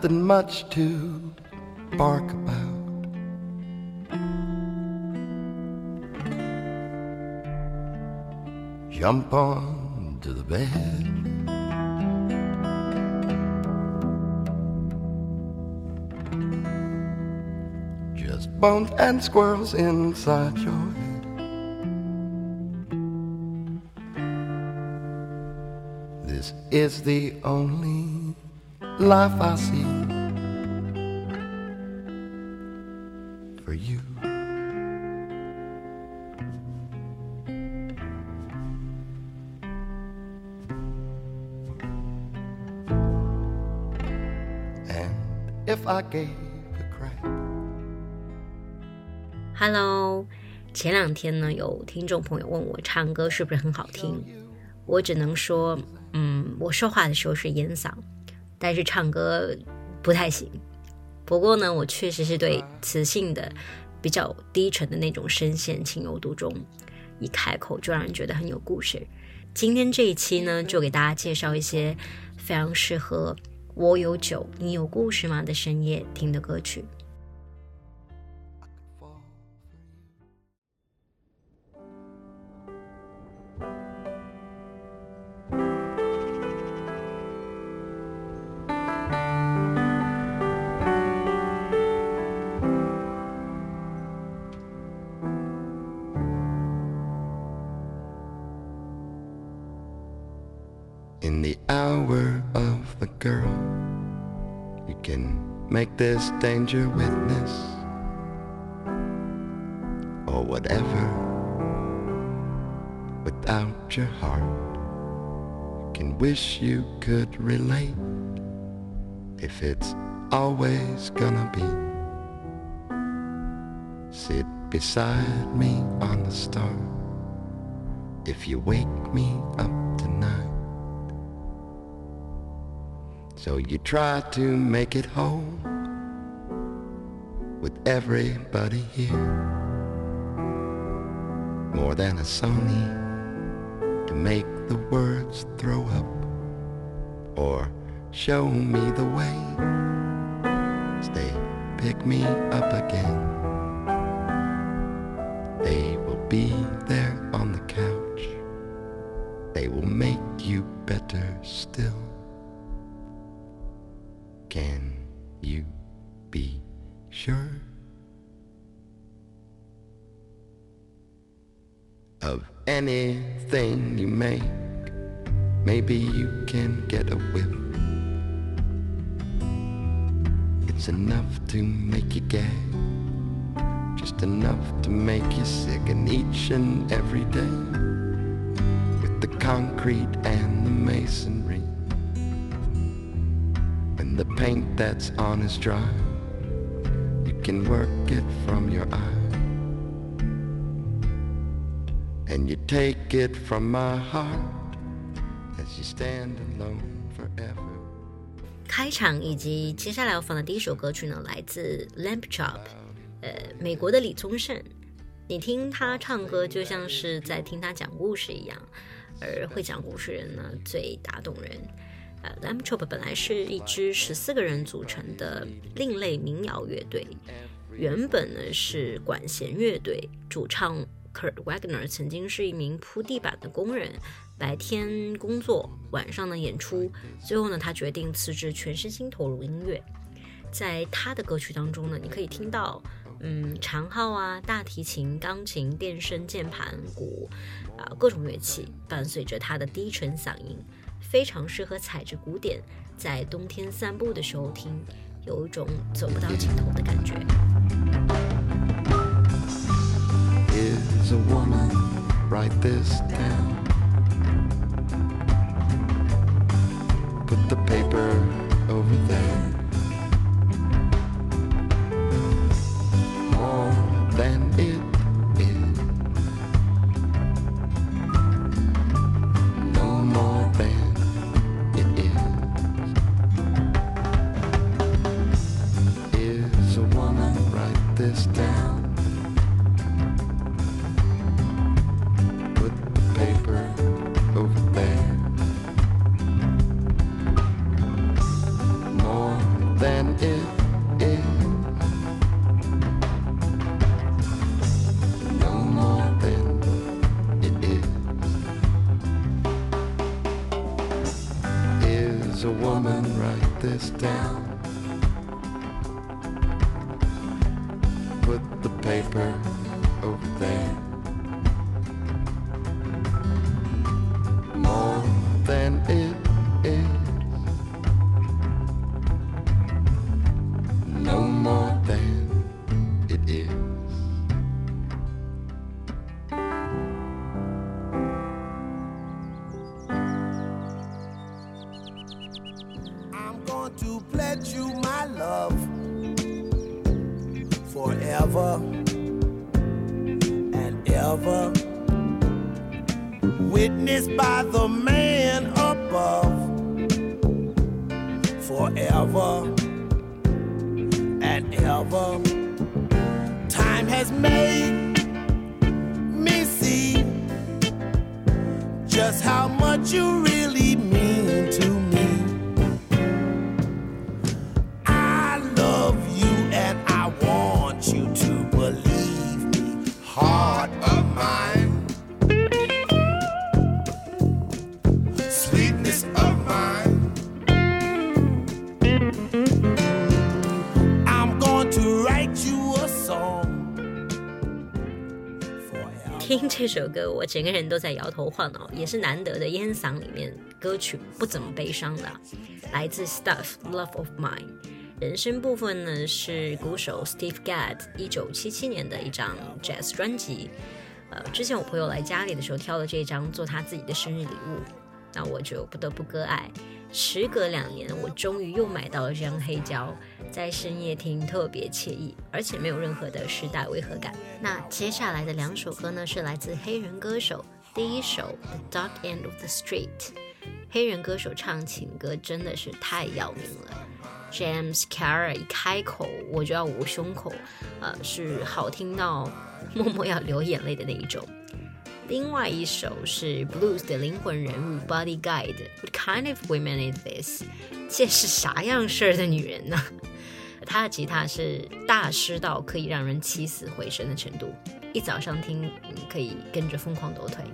Nothing much to bark about. Jump on to the bed. Just bones and squirrels inside your head. This is the only love for you for you. And if i give hello. 前两天呢有听众朋友问我唱歌是不是很好听。我只能说嗯我说话的时候是烟嗓。但是唱歌不太行。不过呢，我确实是对磁性的、比较低沉的那种声线情有独钟，一开口就让人觉得很有故事。今天这一期呢，就给大家介绍一些非常适合“我有酒，你有故事吗”的深夜听的歌曲。Danger witness or whatever. Without your heart, can wish you could relate if it's always gonna be. Sit beside me on the star if you wake me up tonight. So you try to make it whole with everybody here. More than a Sony to make the words throw up or show me the way. Stay, pick me up again. They will be there on the couch. They will make you better still. Maybe you can get a whiff. It's enough to make you gag, just enough to make you sick, and each and every day with the concrete and the masonry. and the paint that's on is dry, you can work it from your eye. And you take it from my heart 开场以及接下来要放的第一首歌曲呢，来自 Lamp Chop，呃，美国的李宗盛。你听他唱歌，就像是在听他讲故事一样，而会讲故事人呢，最打动人。呃，Lamp Chop 本来是一支十四个人组成的另类民谣乐队，原本呢是管弦乐队，主唱 Kurt Wagner 曾经是一名铺地板的工人，白天工作，晚上呢演出。最后呢，他决定辞职，全身心投入音乐。在他的歌曲当中呢，你可以听到，嗯，长号啊、大提琴、钢琴、电声、键盘、鼓啊、各种乐器，伴随着他的低沉嗓音，非常适合踩着鼓点在冬天散步的时候听，有一种走不到尽头的感觉。As a woman. Write this down. Put the paper over there. Love forever and ever. Witnessed by the man above forever and ever. Time has made me see just how much you really 这首歌，我整个人都在摇头晃脑，也是难得的烟嗓里面歌曲不怎么悲伤的，来自 Stuff Love of Mine。人声部分呢是鼓手 Steve Gadd 一九七七年的一张 jazz 专辑。呃，之前我朋友来家里的时候挑了这张做他自己的生日礼物，那我就不得不割爱。时隔两年，我终于又买到了这张黑胶，在深夜听特别惬意，而且没有任何的时代违和感。那接下来的两首歌呢，是来自黑人歌手。第一首《The Dark End of the Street》，黑人歌手唱情歌真的是太要命了。James Carr 一开口我就要捂胸口，呃，是好听到默默要流眼泪的那一种。另外一首是 Blues 的灵魂人物 Body Guide，What kind of women is this？这是啥样式儿的女人呢？她的吉他是大师到可以让人起死回生的程度，一早上听可以跟着疯狂抖腿。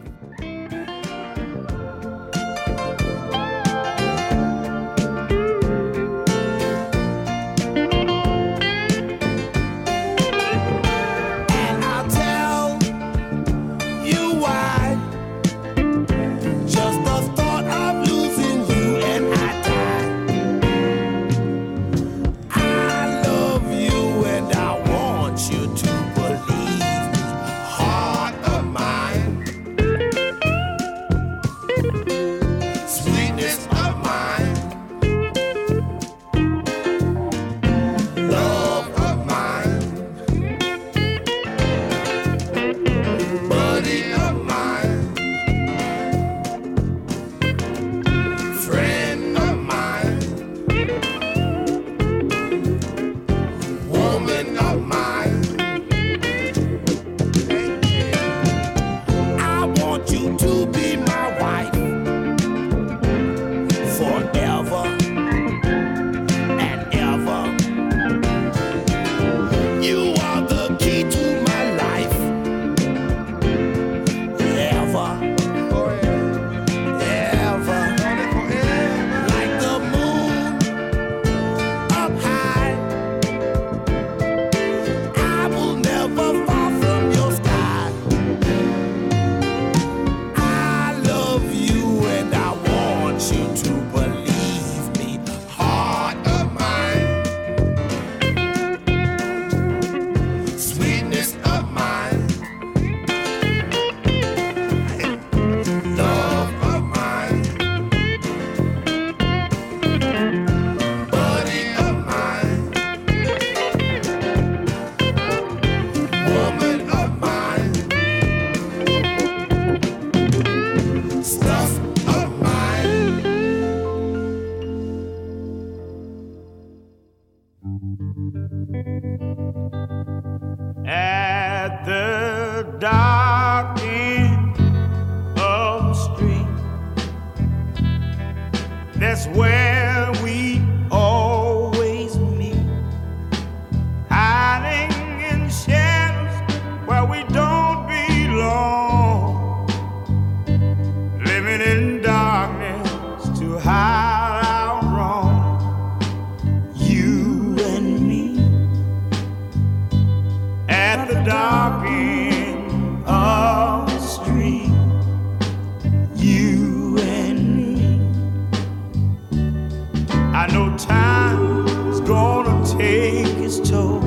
I know time is gonna take its toll.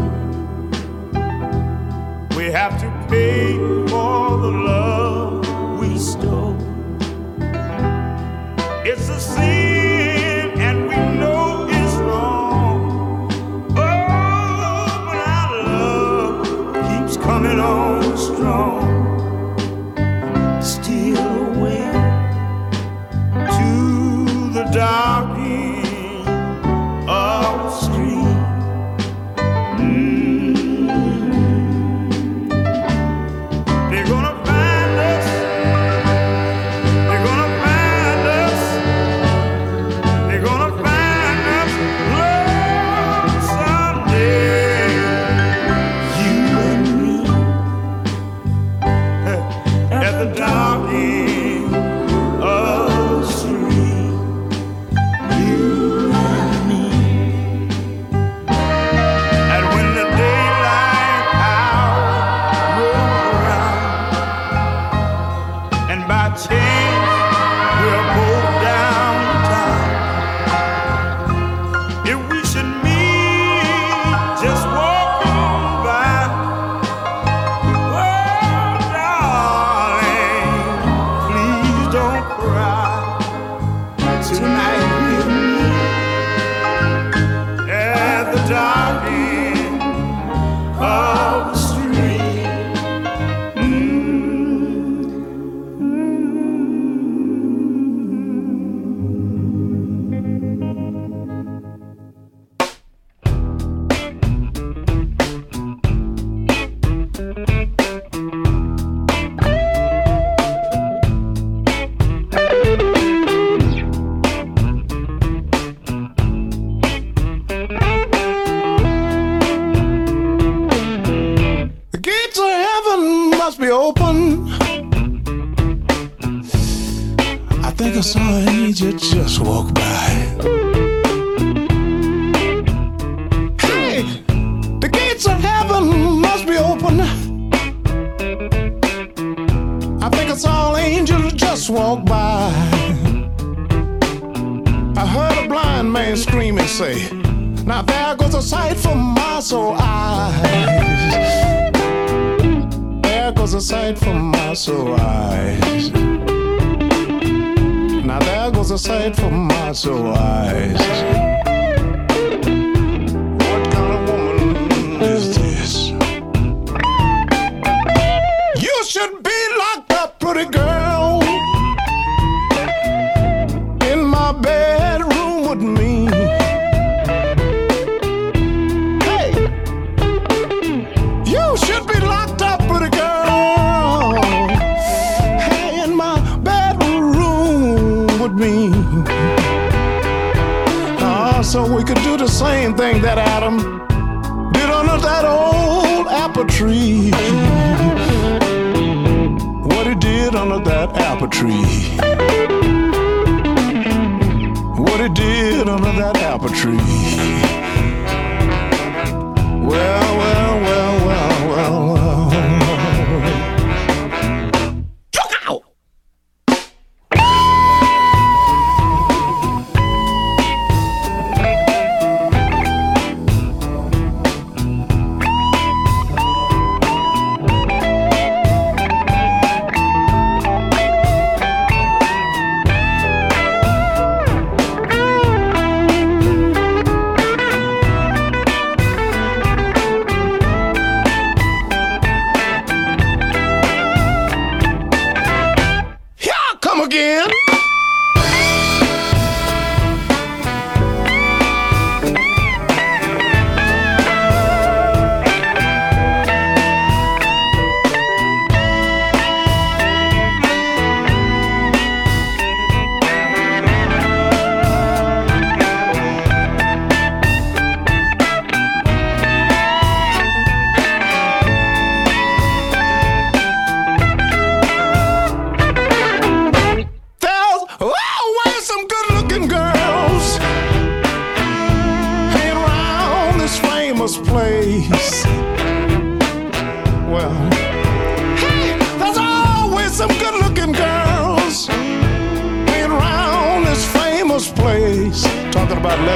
We have to pay for the love we stole. It's a sin.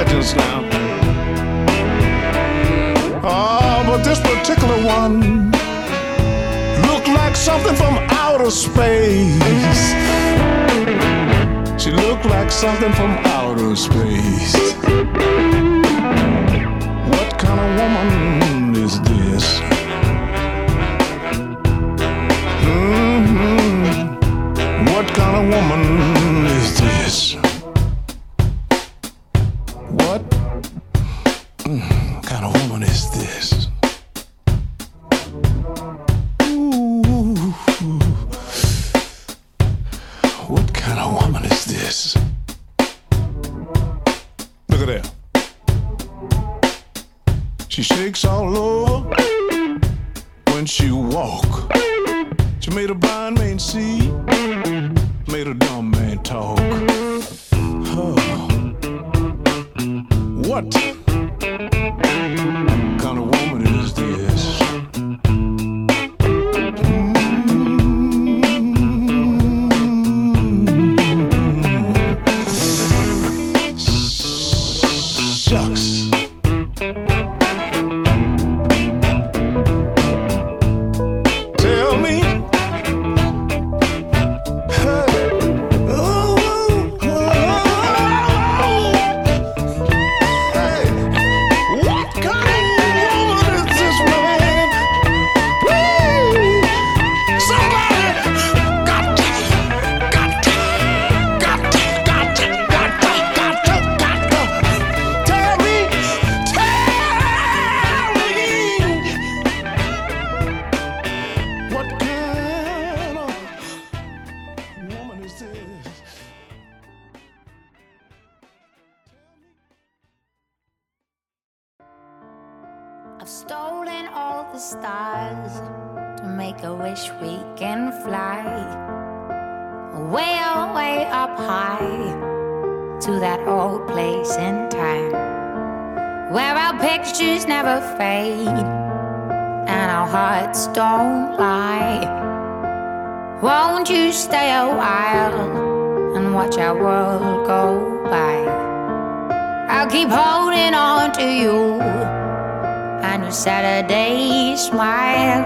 Legends now. Oh, but this particular one looked like something from outer space. She looked like something from outer space. What kind of woman is this? hmm What kind of woman I'll keep holding on to you and your Saturday smile.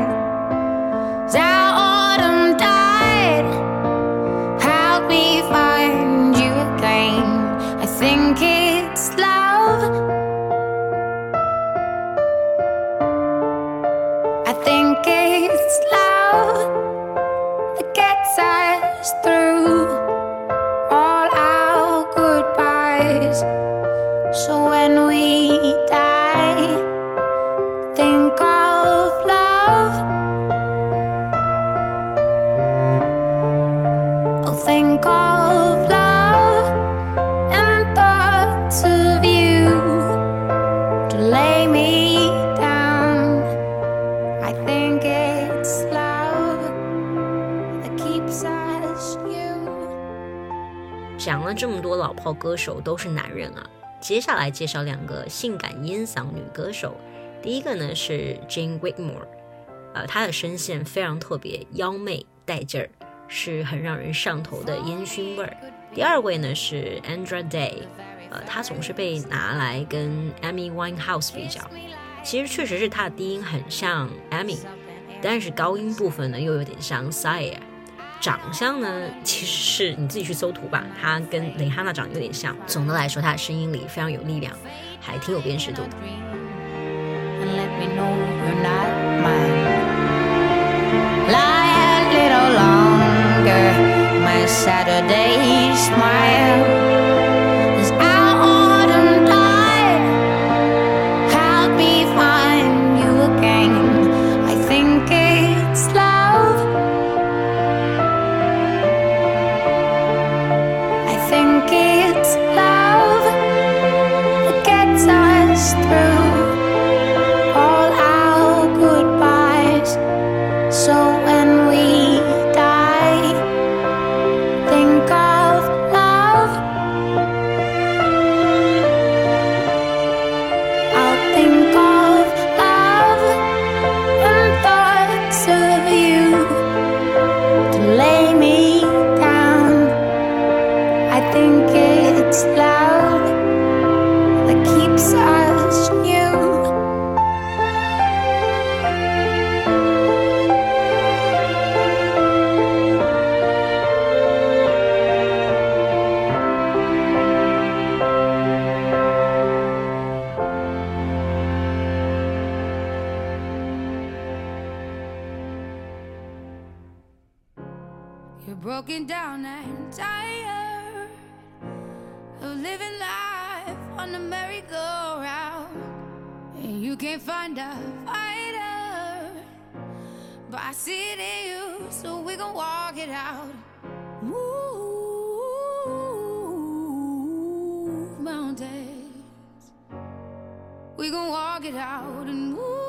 讲了这么多老炮歌手都是男人啊，接下来介绍两个性感烟嗓女歌手。第一个呢是 Jane Whitmore，呃，她的声线非常特别，妖媚带劲儿，是很让人上头的烟熏味儿。第二位呢是 Andra Day，呃，她总是被拿来跟 Amy Winehouse 比较，其实确实是她的低音很像 Amy，但是高音部分呢又有点像 Sire。长相呢，其实是你自己去搜图吧，他跟蕾哈娜长得有点像。总的来说，他的声音里非常有力量，还挺有辨识度的。and We're broken down and tired of living life on the merry-go-round. And you can't find a fighter, but I see it in you, so we can walk it out. Move mountains. We can walk it out and move.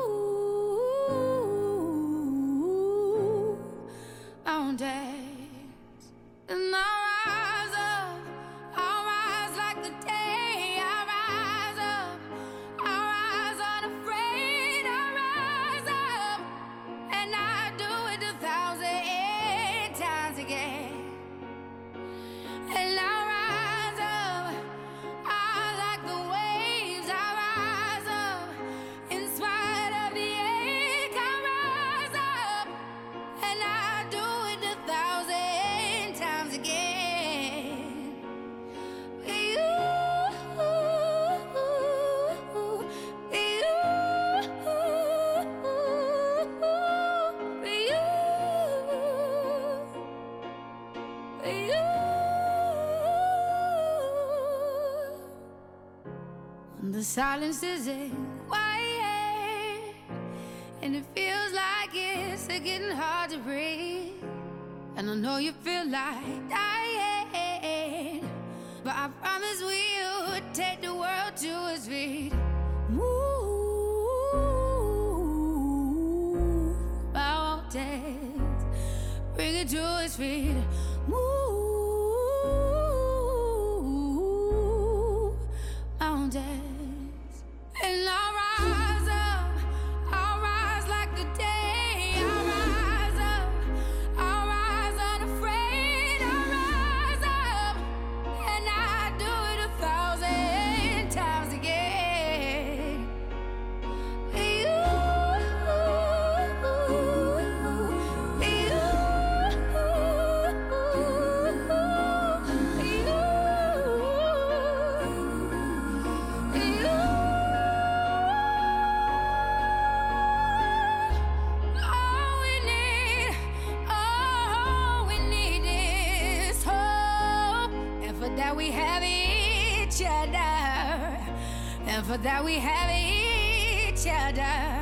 Silence is a quiet, and it feels like it's getting hard to breathe. And I know you feel like dying. that we have each other.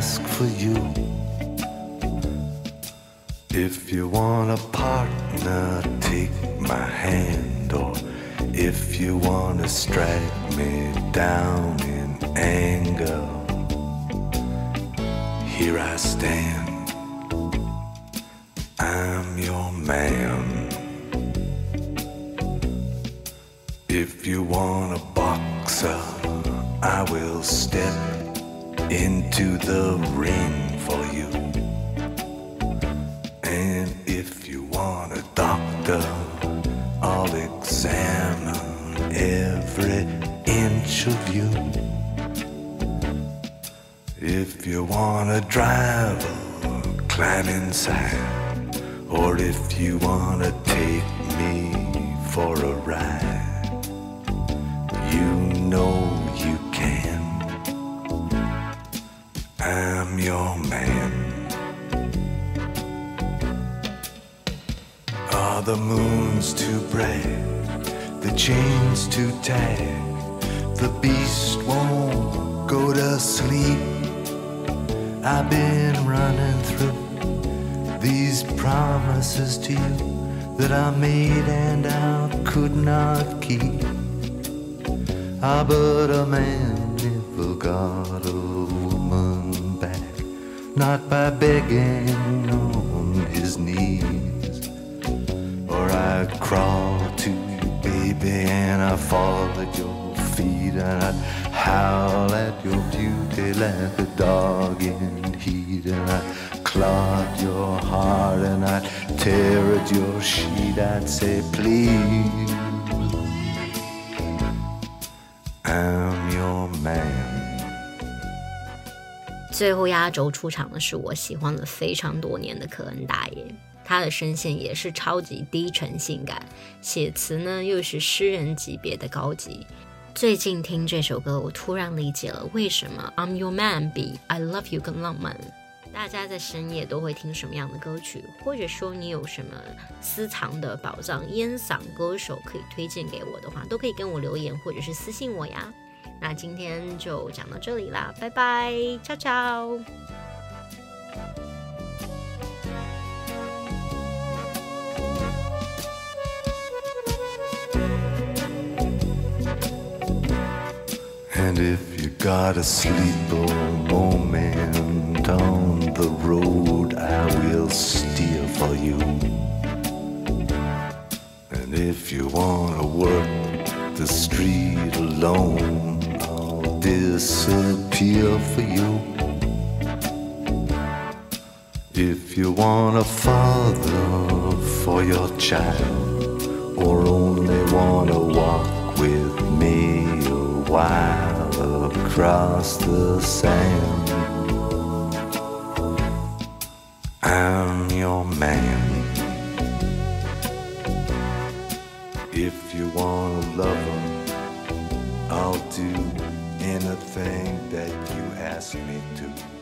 A mask for you. If you want a partner, take my hand. Or if you want to strike me down in anger, here I stand. I'm your man. If you want a boxer, I will step into the ring for you. And if you want a doctor, I'll examine every inch of you. If you want a driver, climb inside. Or if you want to take me for a ride, you your man. Are the moons too bright? The chains too tight? The beast won't go to sleep. I've been running through these promises to you that I made and I could not keep. Ah, but a man never got a not by begging on his knees. Or I crawl to you, baby, and I fall at your feet, and I howl at your beauty like a dog in heat, and I clog your heart, and I tear at your sheet. I'd say, please, I'm your man. 最后压轴出场的是我喜欢了非常多年的科恩大爷，他的声线也是超级低沉性感，写词呢又是诗人级别的高级。最近听这首歌，我突然理解了为什么《I'm Your Man》比《I Love You》更浪漫。大家在深夜都会听什么样的歌曲，或者说你有什么私藏的宝藏烟嗓歌手可以推荐给我的话，都可以跟我留言或者是私信我呀。那今天就讲到这里啦，拜拜，ciao ciao。 And if you got a sleeper moment on the road, I will steer for you. And if you wanna work the street alone, I'll disappear for you. If you want a father for your child, or only wanna walk with me a while across the sand, I'm your man. If you want a lover, I'll do anything that you ask me to.